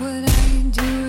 would I do